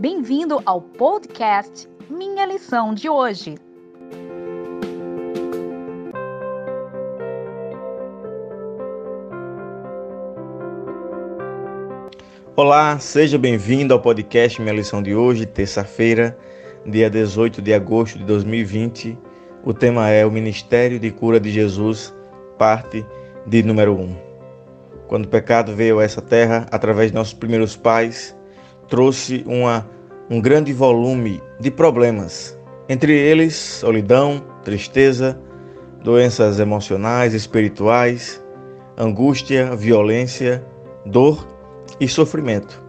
Bem-vindo ao podcast Minha Lição de Hoje. Olá, seja bem-vindo ao podcast Minha Lição de Hoje, terça-feira, dia 18 de agosto de 2020. O tema é o Ministério de Cura de Jesus, parte de número 1. Quando o pecado veio a essa terra, através de nossos primeiros pais, trouxe uma, um grande volume de problemas, entre eles solidão, tristeza, doenças emocionais, espirituais, angústia, violência, dor e sofrimento.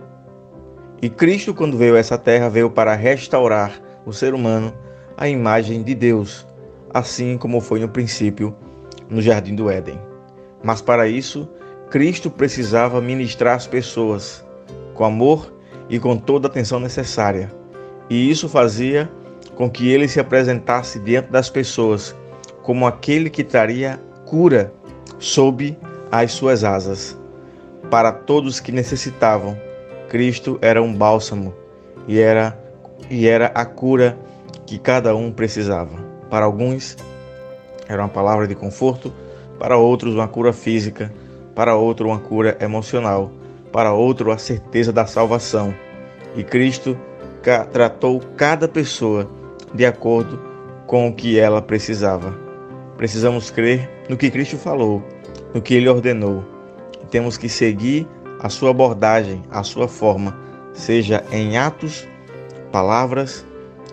E Cristo, quando veio a essa terra, veio para restaurar o ser humano à imagem de Deus, assim como foi no princípio no jardim do Éden. Mas para isso, Cristo precisava ministrar as pessoas com amor e com toda a atenção necessária. E isso fazia com que ele se apresentasse diante das pessoas como aquele que traria cura sob as suas asas. Para todos que necessitavam, Cristo era um bálsamo e era e era a cura que cada um precisava. Para alguns era uma palavra de conforto, para outros uma cura física, para outro uma cura emocional, para outro a certeza da salvação. E Cristo tratou cada pessoa de acordo com o que ela precisava. Precisamos crer no que Cristo falou, no que ele ordenou. temos que seguir a sua abordagem, a sua forma, seja em atos, palavras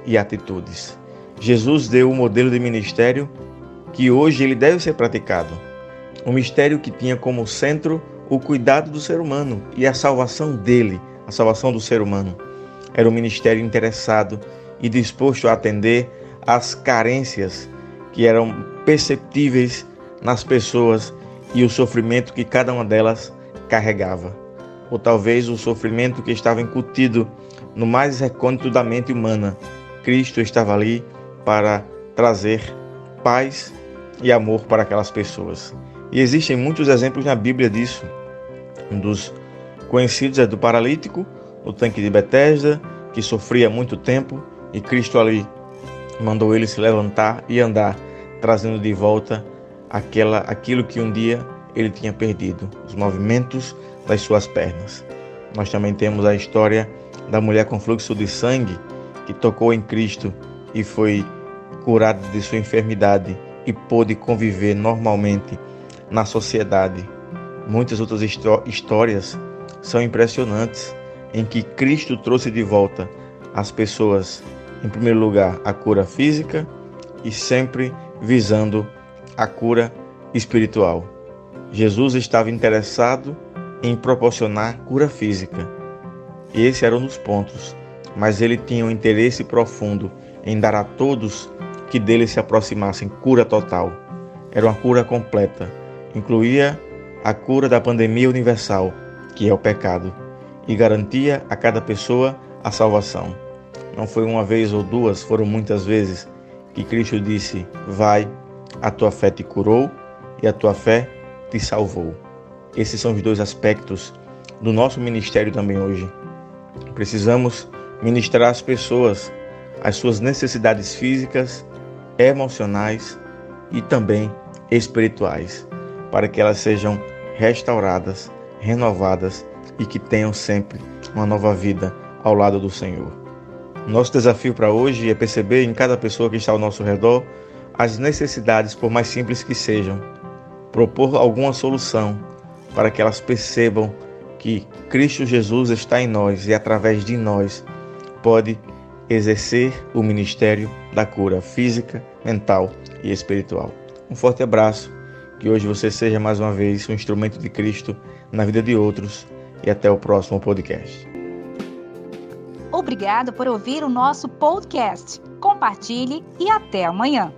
e atitudes. Jesus deu o um modelo de ministério que hoje ele deve ser praticado. Um mistério que tinha como centro o cuidado do ser humano e a salvação dele, a salvação do ser humano. Era um ministério interessado e disposto a atender às carências que eram perceptíveis nas pessoas e o sofrimento que cada uma delas carregava. Ou talvez o sofrimento que estava incutido no mais recôndito da mente humana. Cristo estava ali para trazer paz e amor para aquelas pessoas. E existem muitos exemplos na Bíblia disso. Um dos conhecidos é do paralítico, no tanque de Betesda, que sofria muito tempo e Cristo ali mandou ele se levantar e andar, trazendo de volta aquela aquilo que um dia ele tinha perdido, os movimentos das suas pernas. Nós também temos a história da mulher com fluxo de sangue que tocou em Cristo e foi curada de sua enfermidade e pôde conviver normalmente na sociedade. Muitas outras histórias são impressionantes em que Cristo trouxe de volta as pessoas, em primeiro lugar, a cura física e sempre visando a cura espiritual. Jesus estava interessado em proporcionar cura física. Esse era um dos pontos, mas ele tinha um interesse profundo em dar a todos que dele se aproximassem cura total. Era uma cura completa. Incluía a cura da pandemia universal, que é o pecado, e garantia a cada pessoa a salvação. Não foi uma vez ou duas, foram muitas vezes que Cristo disse: Vai, a tua fé te curou e a tua fé te salvou. Esses são os dois aspectos do nosso ministério também hoje. Precisamos ministrar às pessoas as suas necessidades físicas emocionais e também espirituais, para que elas sejam restauradas, renovadas e que tenham sempre uma nova vida ao lado do Senhor. Nosso desafio para hoje é perceber em cada pessoa que está ao nosso redor as necessidades, por mais simples que sejam, propor alguma solução para que elas percebam que Cristo Jesus está em nós e através de nós pode exercer o ministério da cura física, mental e espiritual. Um forte abraço, que hoje você seja mais uma vez um instrumento de Cristo na vida de outros e até o próximo podcast. Obrigado por ouvir o nosso podcast. Compartilhe e até amanhã.